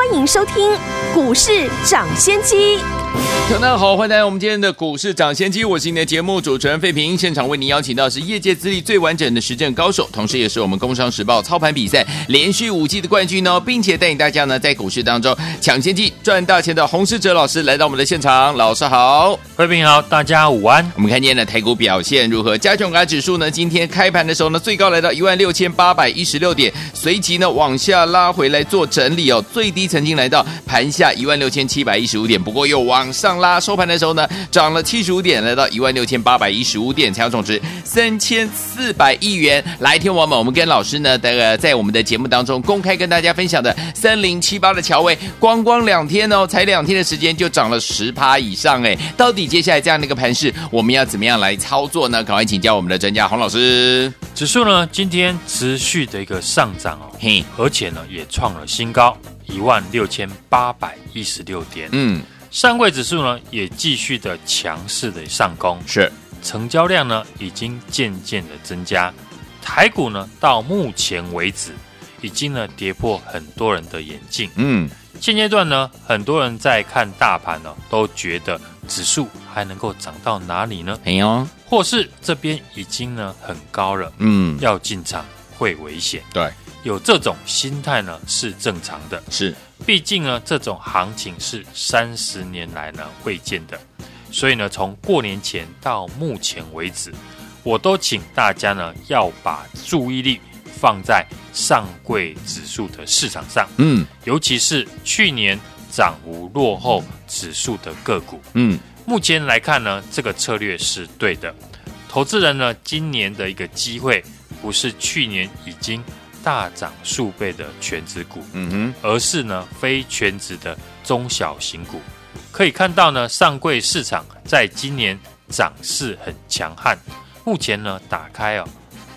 欢迎收听股市抢先机。大家好，欢迎来到我们今天的股市抢先机，我是你的节目主持人费平。现场为您邀请到是业界资历最完整的实战高手，同时也是我们工商时报操盘比赛连续五季的冠军哦，并且带领大家呢在股市当中抢先机赚大钱的洪世哲老师来到我们的现场。老师好，费平好，大家午安。我们看今天的台股表现如何？加权指数呢？今天开盘的时候呢，最高来到一万六千八百一十六点，随即呢往下拉回来做整理哦，最低曾经来到盘下一万六千七百一十五点，不过又往上。拉收盘的时候呢，涨了七十五点，来到一万六千八百一十五点，成交总值三千四百亿元。来，天王们，我们跟老师呢，这个在我们的节目当中公开跟大家分享的三零七八的乔威，光光两天哦，才两天的时间就涨了十趴以上，哎，到底接下来这样的一个盘势，我们要怎么样来操作呢？赶快请教我们的专家洪老师。指数呢，今天持续的一个上涨哦，嘿，而且呢，也创了新高，一万六千八百一十六点，嗯。上柜指数呢，也继续的强势的上攻，是成交量呢，已经渐渐的增加。台股呢，到目前为止，已经呢跌破很多人的眼镜。嗯，现阶段呢，很多人在看大盘呢，都觉得指数还能够涨到哪里呢？没有，或是这边已经呢很高了。嗯，要进场会危险。对。有这种心态呢是正常的，是，毕竟呢这种行情是三十年来呢未见的，所以呢从过年前到目前为止，我都请大家呢要把注意力放在上柜指数的市场上，嗯，尤其是去年涨幅落后指数的个股，嗯，目前来看呢这个策略是对的，投资人呢今年的一个机会不是去年已经。大涨数倍的全值股，嗯哼，而是呢非全值的中小型股，可以看到呢上柜市场在今年涨势很强悍。目前呢打开哦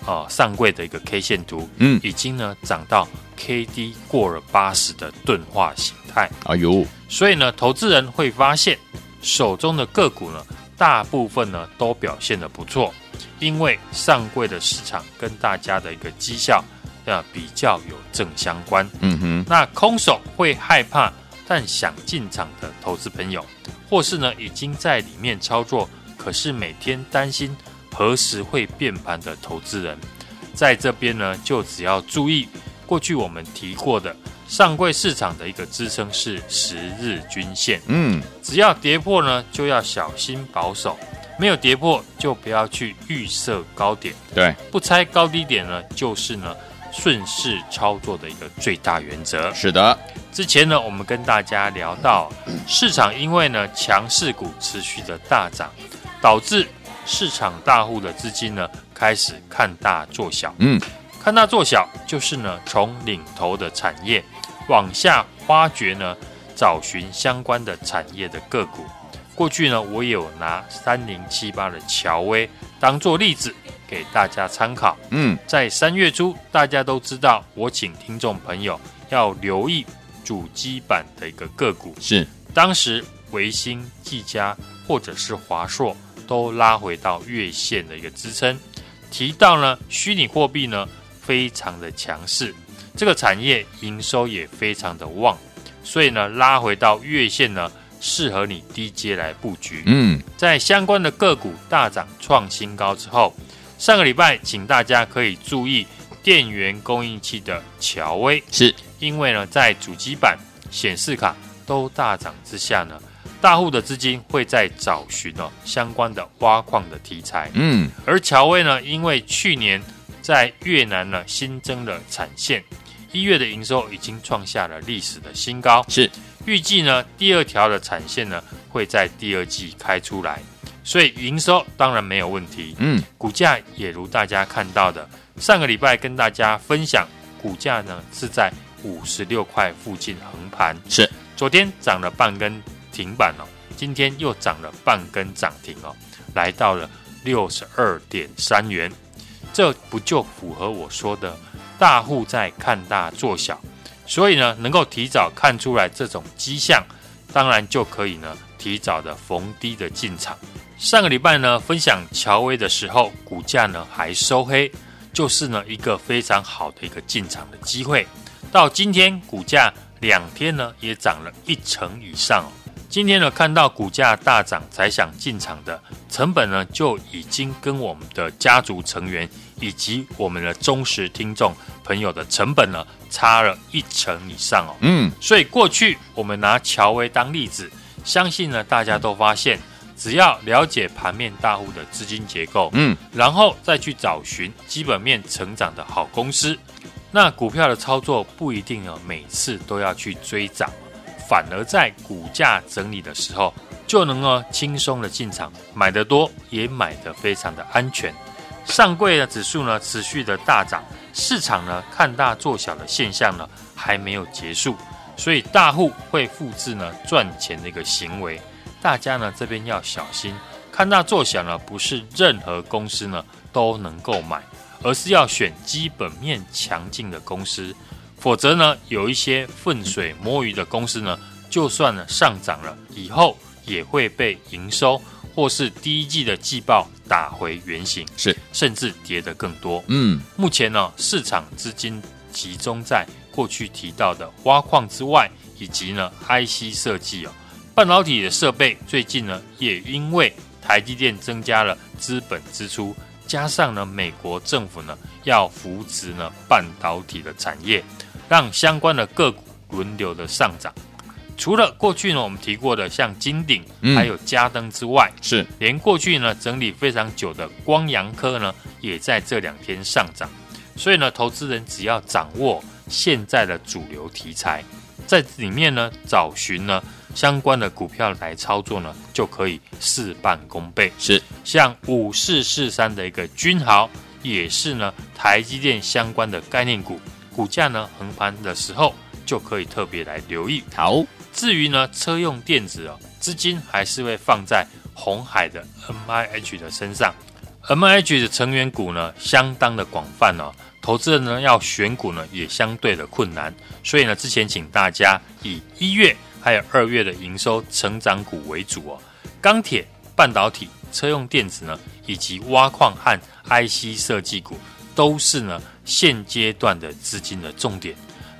哦上柜的一个 K 线图，嗯，已经呢涨到 KD 过了八十的钝化形态。哎呦，所以呢投资人会发现手中的个股呢大部分呢都表现的不错，因为上柜的市场跟大家的一个绩效。要比较有正相关，嗯哼，那空手会害怕，但想进场的投资朋友，或是呢已经在里面操作，可是每天担心何时会变盘的投资人，在这边呢就只要注意，过去我们提过的上柜市场的一个支撑是十日均线，嗯，只要跌破呢就要小心保守，没有跌破就不要去预设高点，对，不猜高低点呢就是呢。顺势操作的一个最大原则。是的，之前呢，我们跟大家聊到，市场因为呢强势股持续的大涨，导致市场大户的资金呢开始看大做小。嗯，看大做小就是呢从领头的产业往下挖掘呢，找寻相关的产业的个股。过去呢，我也有拿三零七八的乔威当做例子。给大家参考。嗯，在三月初，大家都知道，我请听众朋友要留意主机板的一个个股。是，当时维新、技嘉或者是华硕都拉回到月线的一个支撑。提到呢，虚拟货币呢非常的强势，这个产业营收也非常的旺，所以呢拉回到月线呢，适合你低阶来布局。嗯，在相关的个股大涨创新高之后。上个礼拜，请大家可以注意电源供应器的乔威，是因为呢，在主机板、显示卡都大涨之下呢，大户的资金会在找寻哦相关的挖矿的题材。嗯，而乔威呢，因为去年在越南呢新增了产线，一月的营收已经创下了历史的新高，是。预计呢第二条的产线呢会在第二季开出来。所以营收当然没有问题，嗯，股价也如大家看到的，上个礼拜跟大家分享，股价呢是在五十六块附近横盘，是。昨天涨了半根停板哦，今天又涨了半根涨停哦，来到了六十二点三元。这不就符合我说的大户在看大做小？所以呢，能够提早看出来这种迹象，当然就可以呢提早的逢低的进场。上个礼拜呢分享乔威的时候，股价呢还收黑，就是呢一个非常好的一个进场的机会。到今天股价两天呢也涨了一成以上。今天呢看到股价大涨才想进场的，成本呢就已经跟我们的家族成员以及我们的忠实听众朋友的成本呢差了一成以上哦。嗯，所以过去我们拿乔威当例子，相信呢大家都发现。只要了解盘面大户的资金结构，嗯，然后再去找寻基本面成长的好公司，那股票的操作不一定呢每次都要去追涨，反而在股价整理的时候，就能够轻松的进场，买得多也买得非常的安全。上柜的指数呢持续的大涨，市场呢看大做小的现象呢还没有结束，所以大户会复制呢赚钱的一个行为。大家呢这边要小心，看大做小呢，不是任何公司呢都能够买，而是要选基本面强劲的公司，否则呢有一些浑水摸鱼的公司呢，就算呢上涨了以后，也会被营收或是第一季的季报打回原形，是甚至跌得更多。嗯，目前呢市场资金集中在过去提到的挖矿之外，以及呢 IC 设计哦。半导体的设备最近呢，也因为台积电增加了资本支出，加上呢，美国政府呢要扶持呢半导体的产业，让相关的个股轮流的上涨。除了过去呢我们提过的像金鼎，还有嘉登之外，嗯、是连过去呢整理非常久的光阳科呢，也在这两天上涨。所以呢，投资人只要掌握现在的主流题材，在里面呢找寻呢。相关的股票来操作呢，就可以事半功倍。是像五四四三的一个君豪，也是呢台积电相关的概念股，股价呢横盘的时候就可以特别来留意。好，至于呢车用电子哦，资金还是会放在鸿海的 MIH 的身上，MIH 的成员股呢相当的广泛哦，投资人呢要选股呢也相对的困难，所以呢之前请大家以一月。还有二月的营收成长股为主哦，钢铁、半导体、车用电子呢，以及挖矿和 IC 设计股，都是呢现阶段的资金的重点。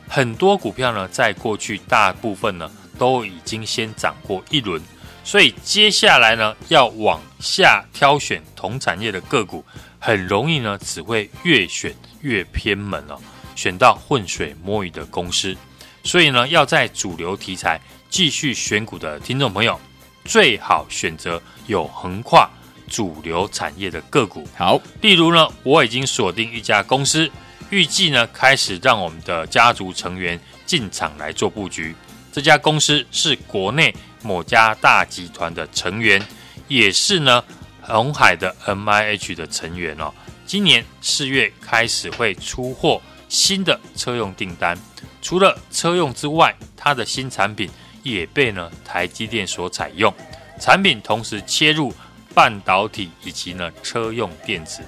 很多股票呢，在过去大部分呢都已经先涨过一轮，所以接下来呢要往下挑选同产业的个股，很容易呢只会越选越偏门哦，选到浑水摸鱼的公司。所以呢，要在主流题材继续选股的听众朋友，最好选择有横跨主流产业的个股。好，例如呢，我已经锁定一家公司，预计呢开始让我们的家族成员进场来做布局。这家公司是国内某家大集团的成员，也是呢鸿海的 MIH 的成员哦。今年四月开始会出货新的车用订单。除了车用之外，它的新产品也被呢台积电所采用，产品同时切入半导体以及呢车用电子。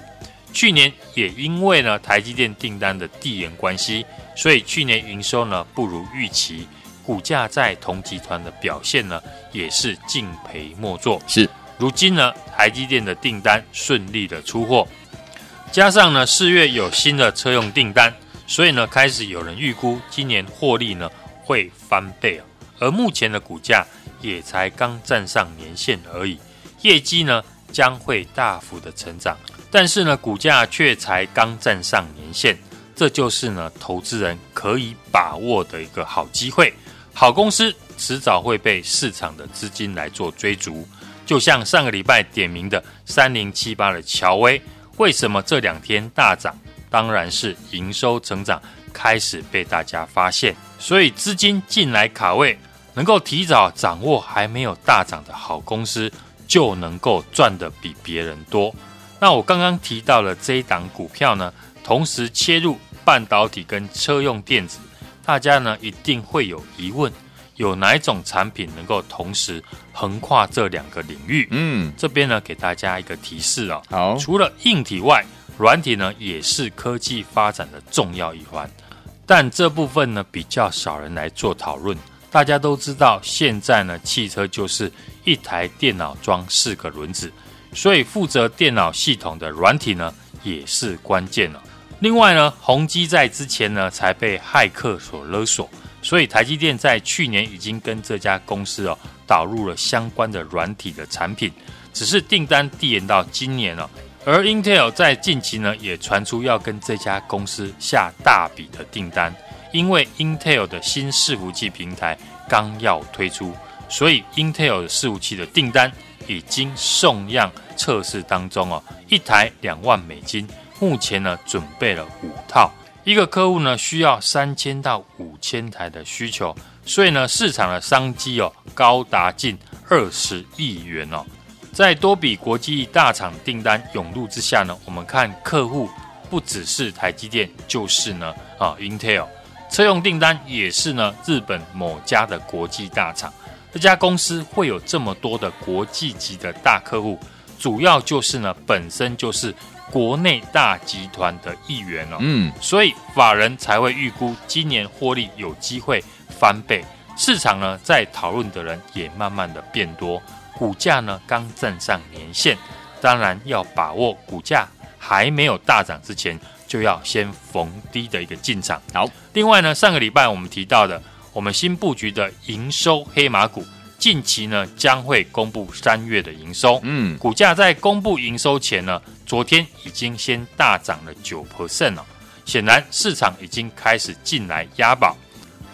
去年也因为呢台积电订单的递延关系，所以去年营收呢不如预期，股价在同集团的表现呢也是敬陪莫作。是，如今呢台积电的订单顺利的出货，加上呢四月有新的车用订单。所以呢，开始有人预估今年获利呢会翻倍，而目前的股价也才刚站上年线而已，业绩呢将会大幅的成长，但是呢股价却才刚站上年线，这就是呢投资人可以把握的一个好机会，好公司迟早会被市场的资金来做追逐，就像上个礼拜点名的三零七八的乔威，为什么这两天大涨？当然是营收成长开始被大家发现，所以资金进来卡位，能够提早掌握还没有大涨的好公司，就能够赚得比别人多。那我刚刚提到了这一档股票呢，同时切入半导体跟车用电子，大家呢一定会有疑问，有哪一种产品能够同时横跨这两个领域？嗯，这边呢给大家一个提示哦，好，除了硬体外。软体呢也是科技发展的重要一环。但这部分呢比较少人来做讨论。大家都知道，现在呢汽车就是一台电脑装四个轮子，所以负责电脑系统的软体呢也是关键了。另外呢，宏碁在之前呢才被骇客所勒索，所以台积电在去年已经跟这家公司哦导入了相关的软体的产品，只是订单递延到今年了。而 Intel 在近期呢也传出要跟这家公司下大笔的订单，因为 Intel 的新伺服器平台刚要推出，所以 Intel 的伺服器的订单已经送样测试当中哦，一台两万美金。目前呢，准备了五套，一个客户呢需要三千到五千台的需求，所以呢，市场的商机哦高达近二十亿元哦。在多笔国际大厂订单涌入之下呢，我们看客户不只是台积电，就是呢啊 Intel，车用订单也是呢日本某家的国际大厂。这家公司会有这么多的国际级的大客户，主要就是呢本身就是。国内大集团的一员哦，嗯，所以法人才会预估今年获利有机会翻倍。市场呢在讨论的人也慢慢的变多，股价呢刚站上年线，当然要把握股价还没有大涨之前，就要先逢低的一个进场。好，另外呢，上个礼拜我们提到的，我们新布局的营收黑马股。近期呢将会公布三月的营收，嗯，股价在公布营收前呢，昨天已经先大涨了九 percent 了，显然市场已经开始进来押宝。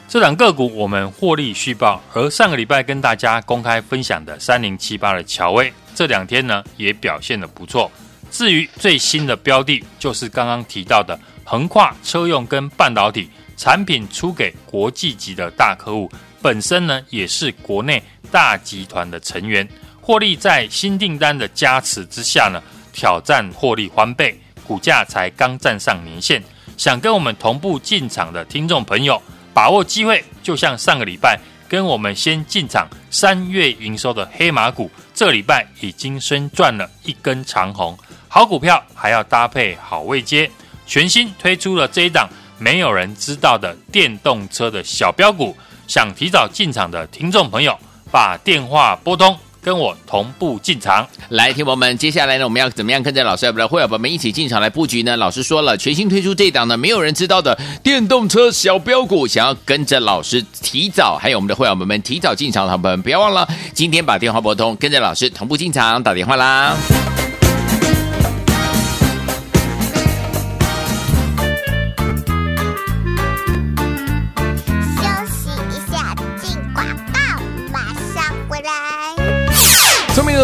这档个股我们获利续报，而上个礼拜跟大家公开分享的三零七八的乔威，这两天呢也表现得不错。至于最新的标的，就是刚刚提到的横跨车用跟半导体产品出给国际级的大客户。本身呢也是国内大集团的成员，获利在新订单的加持之下呢，挑战获利翻倍，股价才刚站上年线。想跟我们同步进场的听众朋友，把握机会，就像上个礼拜跟我们先进场三月营收的黑马股，这礼拜已经先赚了一根长红。好股票还要搭配好位阶，全新推出了这一档没有人知道的电动车的小标股。想提早进场的听众朋友，把电话拨通，跟我同步进场。来，听朋友们，接下来呢，我们要怎么样跟着老师，不然会友们一起进场来布局呢？老师说了，全新推出这档呢，没有人知道的电动车小标股，想要跟着老师提早，还有我们的会友们们提早进场的朋友们，不要忘了今天把电话拨通，跟着老师同步进场打电话啦。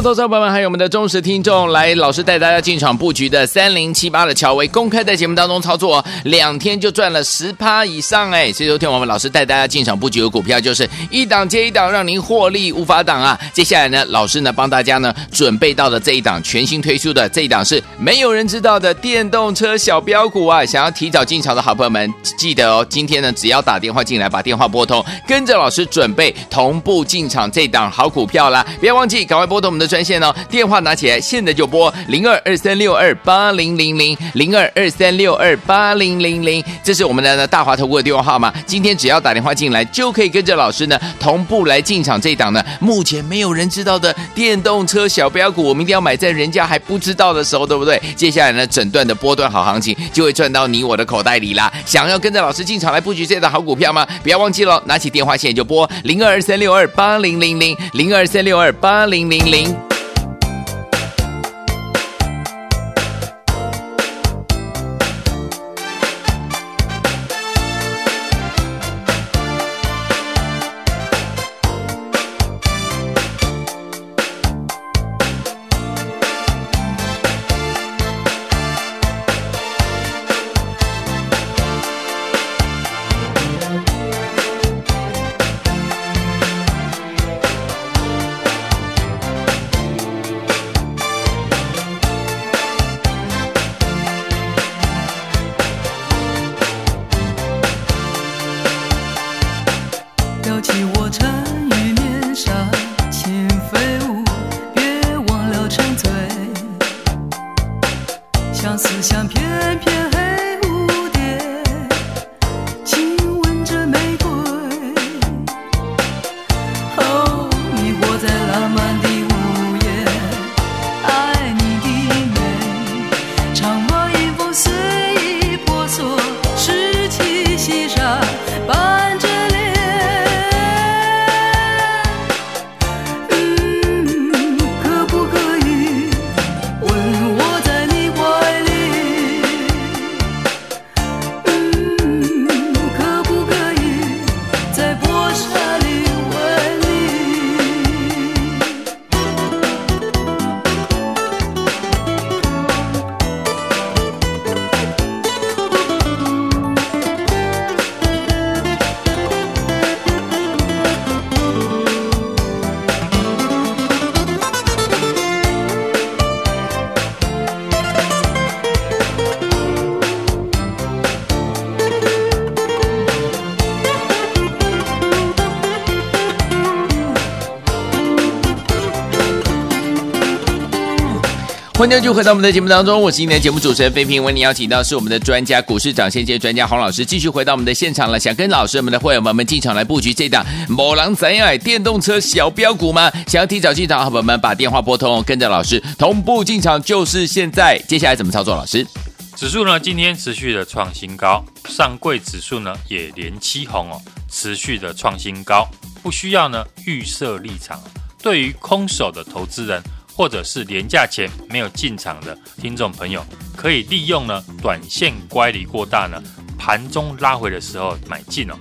投资朋友们，还有我们的忠实听众，来，老师带大家进场布局的三零七八的乔威，公开在节目当中操作，两天就赚了十趴以上哎！所以昨天我们老师带大家进场布局的股票，就是一档接一档，让您获利无法挡啊！接下来呢，老师呢帮大家呢准备到的这一档全新推出的这一档是没有人知道的电动车小标股啊！想要提早进场的好朋友们，记得哦，今天呢只要打电话进来，把电话拨通，跟着老师准备同步进场这档好股票啦！不要忘记，赶快拨通我们的。专线哦，电话拿起来，现在就拨零二二三六二八零零零零二二三六二八零零零，这是我们的大华投顾的电话号码。今天只要打电话进来，就可以跟着老师呢同步来进场这一档呢目前没有人知道的电动车小标股，我们一定要买在人家还不知道的时候，对不对？接下来呢，整段的波段好行情就会赚到你我的口袋里啦。想要跟着老师进场来布局这档好股票吗？不要忘记了，拿起电话线就拨零二二三六二八零零零零二三六二八零零零。迎继续回到我们的节目当中，我是今天的节目主持人飞平，为您邀请到是我们的专家股市涨先机专家洪老师，继续回到我们的现场了。想跟老师我们的会员们们进场来布局这档某狼仔爱电动车小标股吗？想要提早进场，好朋友们把电话拨通，跟着老师同步进场，就是现在。接下来怎么操作？老师，指数呢今天持续的创新高，上柜指数呢也连七红哦，持续的创新高，不需要呢预设立场。对于空手的投资人。或者是连假前没有进场的听众朋友，可以利用呢短线乖离过大呢，盘中拉回的时候买进哦。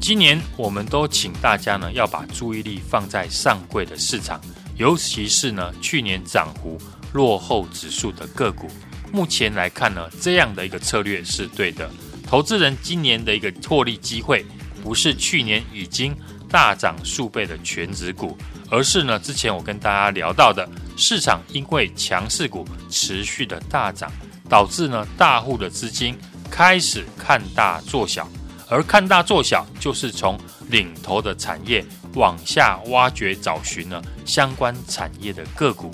今年我们都请大家呢要把注意力放在上柜的市场，尤其是呢去年涨幅落后指数的个股。目前来看呢，这样的一个策略是对的。投资人今年的一个获利机会，不是去年已经大涨数倍的全值股。而是呢，之前我跟大家聊到的，市场因为强势股持续的大涨，导致呢大户的资金开始看大做小，而看大做小就是从领头的产业往下挖掘找寻呢相关产业的个股，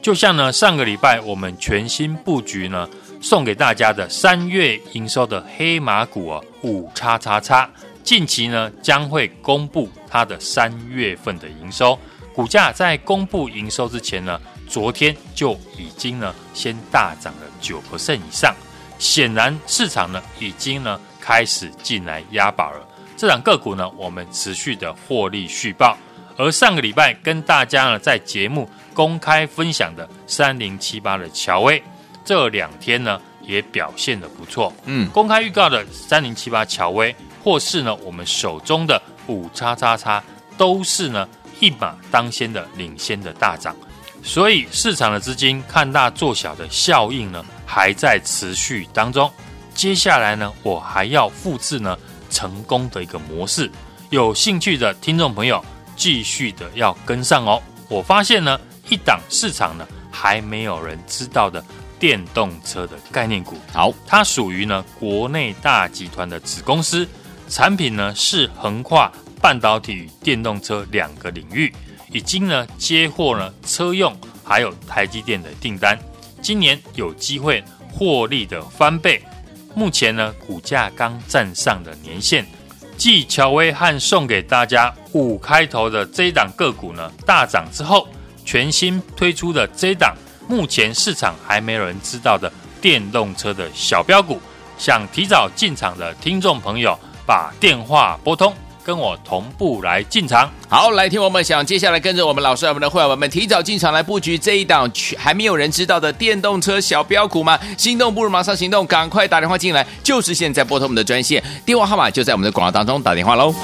就像呢上个礼拜我们全新布局呢送给大家的三月营收的黑马股啊五叉叉叉。近期呢，将会公布它的三月份的营收，股价在公布营收之前呢，昨天就已经呢先大涨了九%以上，显然市场呢已经呢开始进来押宝了。这档个股呢，我们持续的获利续报，而上个礼拜跟大家呢在节目公开分享的三零七八的乔威，这两天呢也表现的不错。嗯，公开预告的三零七八乔威。或是呢，我们手中的五叉叉叉都是呢一马当先的领先的大涨，所以市场的资金看大做小的效应呢还在持续当中。接下来呢，我还要复制呢成功的一个模式，有兴趣的听众朋友继续的要跟上哦。我发现呢，一档市场呢还没有人知道的电动车的概念股，好，它属于呢国内大集团的子公司。产品呢是横跨半导体与电动车两个领域，已经呢接获了车用还有台积电的订单，今年有机会获利的翻倍。目前呢股价刚站上的年线，继乔威汉送给大家五开头的这一档个股呢大涨之后，全新推出的这一档目前市场还没有人知道的电动车的小标股，想提早进场的听众朋友。把电话拨通，跟我同步来进场。好，来听我们想接下来跟着我们老师，我们的会员们提早进场来布局这一档还没有人知道的电动车小标股吗？心动不如马上行动，赶快打电话进来，就是现在拨通我们的专线，电话号码就在我们的广告当中，打电话喽。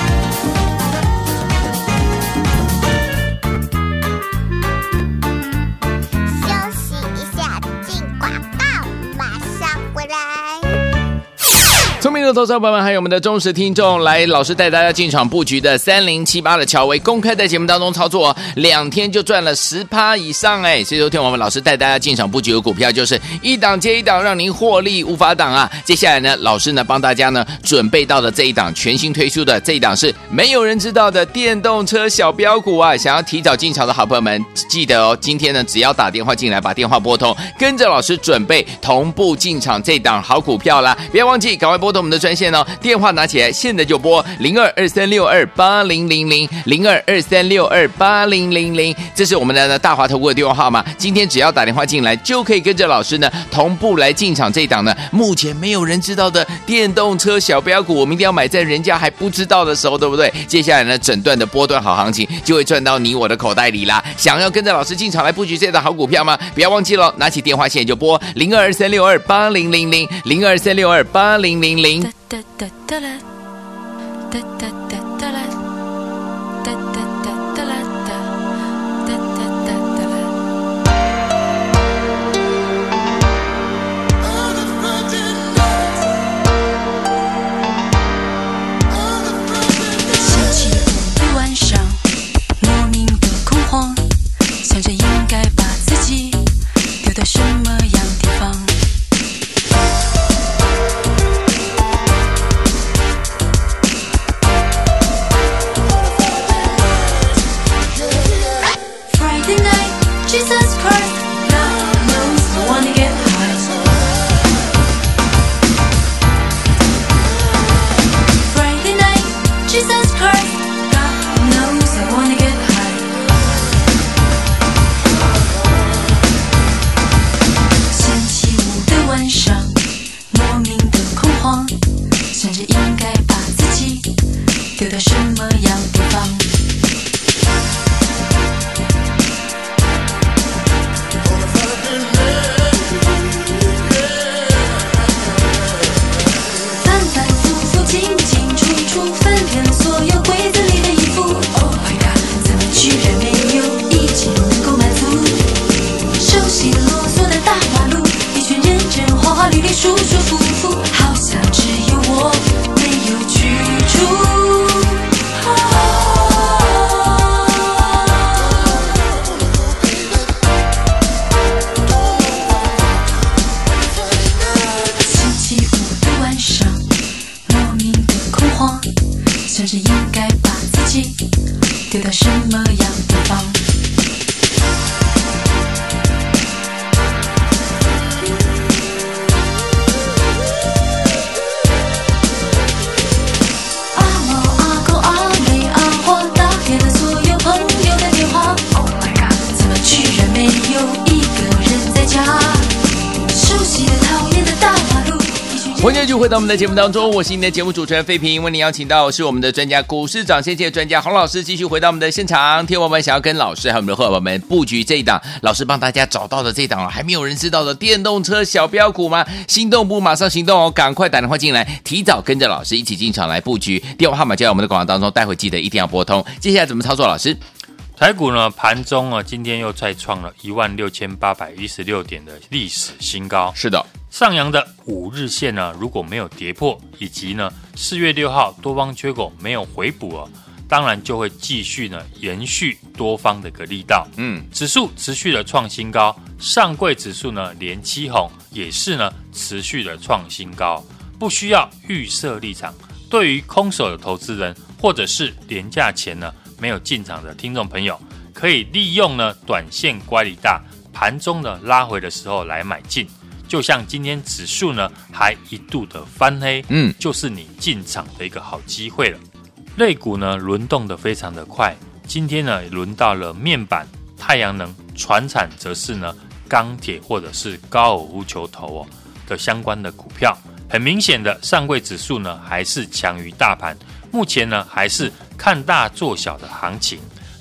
的投资朋友们，还有我们的忠实听众，来，老师带大家进场布局的三零七八的乔威，公开在节目当中操作，两天就赚了十趴以上哎！所以昨天我们老师带大家进场布局的股票，就是一档接一档，让您获利无法挡啊！接下来呢，老师呢帮大家呢准备到的这一档全新推出的这一档是没有人知道的电动车小标股啊！想要提早进场的好朋友们，记得哦，今天呢只要打电话进来，把电话拨通，跟着老师准备同步进场这档好股票啦！不要忘记，赶快拨通。我们的专线哦，电话拿起来，现在就拨零二二三六二八零零零零二二三六二八零零零，这是我们的大华投顾的电话号码。今天只要打电话进来，就可以跟着老师呢同步来进场这一档呢，目前没有人知道的电动车小标股，我们一定要买在人家还不知道的时候，对不对？接下来呢，整段的波段好行情就会赚到你我的口袋里啦。想要跟着老师进场来布局这档好股票吗？不要忘记了，拿起电话线就拨零二二三六二八零零零零二三六二八零零零。ta ta ta da, ta ta ta ta 回到我们的节目当中，我是您的节目主持人费平，为您邀请到是我们的专家股市长先机专家洪老师，继续回到我们的现场。听我们想要跟老师还有我们的伙伴们布局这一档，老师帮大家找到的这一档还没有人知道的电动车小标股吗？心动不马上行动哦，赶快打电话进来，提早跟着老师一起进场来布局。电话号码就在我们的广告当中，待会记得一定要拨通。接下来怎么操作？老师，台股呢盘中啊，今天又再创了一万六千八百一十六点的历史新高。是的，上扬的五日线呢，如果没有跌破，以及呢四月六号多方缺口没有回补哦，当然就会继续呢延续多方的一个力道。嗯，指数持续的创新高，上柜指数呢连七红，也是呢持续的创新高，不需要预设立场。对于空手的投资人，或者是廉价前呢没有进场的听众朋友，可以利用呢短线乖离大，盘中呢拉回的时候来买进。就像今天指数呢还一度的翻黑，嗯就是你进场的一个好机会了。类股呢轮动的非常的快，今天呢轮到了面板、太阳能、船产，则是呢钢铁或者是高尔夫球头哦的相关的股票。很明显的，上柜指数呢还是强于大盘，目前呢还是看大做小的行情。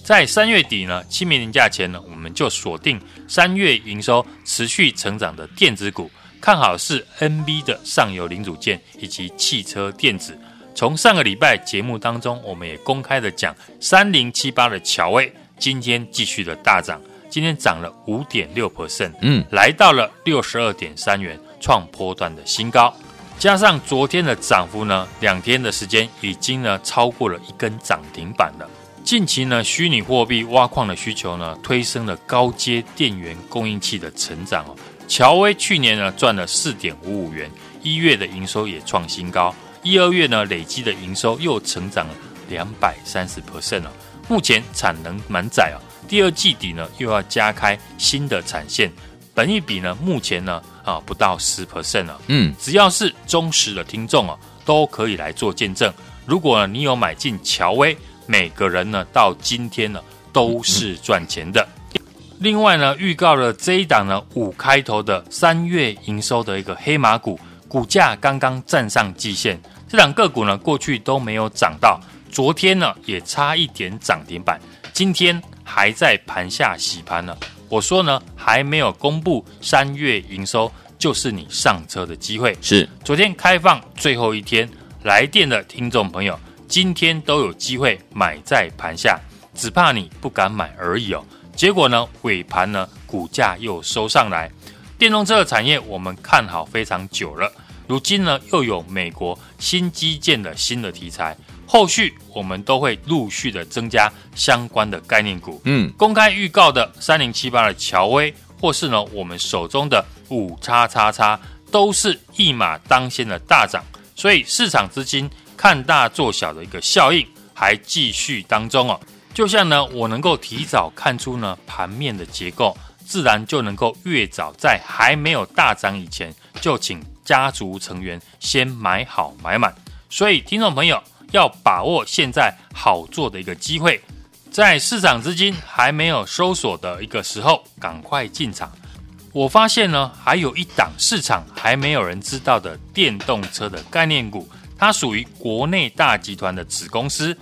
在三月底呢，清明年假前呢，我们就锁定三月营收持续成长的电子股，看好是 NB 的上游零组件以及汽车电子。从上个礼拜节目当中，我们也公开的讲三零七八的巧威，今天继续的大涨，今天涨了五点六 percent，嗯，来到了六十二点三元，创波段的新高。加上昨天的涨幅呢，两天的时间已经呢超过了一根涨停板了。近期呢，虚拟货币挖矿的需求呢，推升了高阶电源供应器的成长哦。乔威去年呢赚了四点五五元，一月的营收也创新高，一二月呢累积的营收又成长了两百三十 percent 了。目前产能满载哦，第二季底呢又要加开新的产线，本一比呢目前呢。啊，不到十 percent 了。嗯，只要是忠实的听众啊，都可以来做见证。如果呢你有买进乔威，每个人呢到今天呢都是赚钱的。另外呢，预告了这一档呢五开头的三月营收的一个黑马股，股价刚刚站上季线。这档个股呢过去都没有涨到，昨天呢也差一点涨停板，今天还在盘下洗盘呢。我说呢，还没有公布三月营收，就是你上车的机会。是昨天开放最后一天，来电的听众朋友，今天都有机会买在盘下，只怕你不敢买而已哦。结果呢，尾盘呢，股价又收上来。电动车的产业我们看好非常久了，如今呢，又有美国新基建的新的题材。后续我们都会陆续的增加相关的概念股，嗯，公开预告的三零七八的乔威，或是呢我们手中的五叉叉叉，都是一马当先的大涨，所以市场资金看大做小的一个效应还继续当中哦。就像呢我能够提早看出呢盘面的结构，自然就能够越早在还没有大涨以前，就请家族成员先买好买满。所以听众朋友。要把握现在好做的一个机会，在市场资金还没有收缩的一个时候，赶快进场。我发现呢，还有一档市场还没有人知道的电动车的概念股，它属于国内大集团的子公司，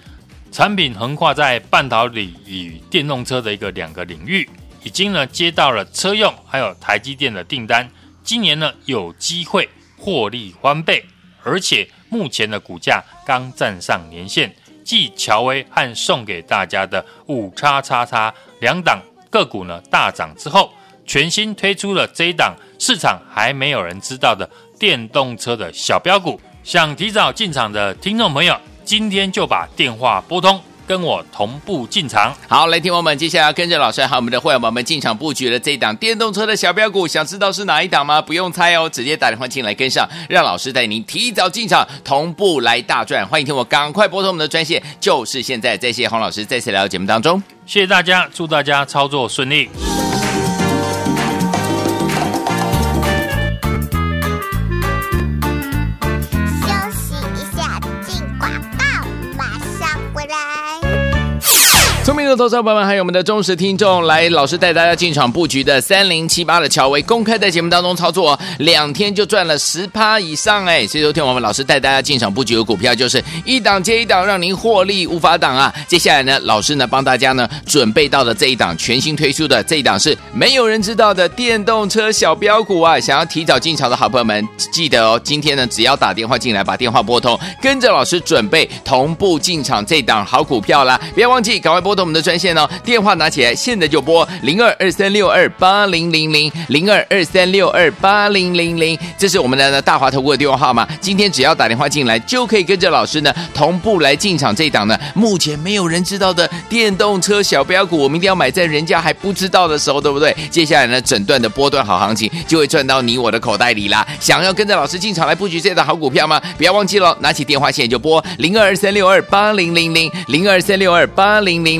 产品横跨在半导体与电动车的一个两个领域，已经呢接到了车用还有台积电的订单，今年呢有机会获利翻倍，而且目前的股价刚站上年线，继乔威和送给大家的五叉叉叉两档个股呢大涨之后，全新推出了这一档市场还没有人知道的电动车的小标股，想提早进场的听众朋友，今天就把电话拨通。跟我同步进场，好，来听我们接下来跟着老师和我们的会员们进场布局了这一档电动车的小标股，想知道是哪一档吗？不用猜哦，直接打电话进来跟上，让老师带您提早进场，同步来大赚。欢迎听我赶快拨通我们的专线，就是现在。再谢洪老师再次来到节目当中，谢谢大家，祝大家操作顺利。聪明的投资者朋友们，还有我们的忠实听众，来，老师带大家进场布局的三零七八的乔威，公开在节目当中操作，两天就赚了十趴以上哎！所以昨天我们老师带大家进场布局的股票，就是一档接一档，让您获利无法挡啊！接下来呢，老师呢帮大家呢准备到的这一档全新推出的这一档是没有人知道的电动车小标股啊！想要提早进场的好朋友们，记得哦，今天呢只要打电话进来，把电话拨通，跟着老师准备同步进场这档好股票啦！不要忘记，赶快拨。我们的专线哦，电话拿起来，现在就拨零二二三六二八零零零零二二三六二八零零零，这是我们的大华投顾的电话号码。今天只要打电话进来，就可以跟着老师呢同步来进场这一档呢，目前没有人知道的电动车小标股，我们一定要买在人家还不知道的时候，对不对？接下来呢，整段的波段好行情就会赚到你我的口袋里啦。想要跟着老师进场来布局这档好股票吗？不要忘记了，拿起电话线就拨零二二三六二八零零零零二三六二八零零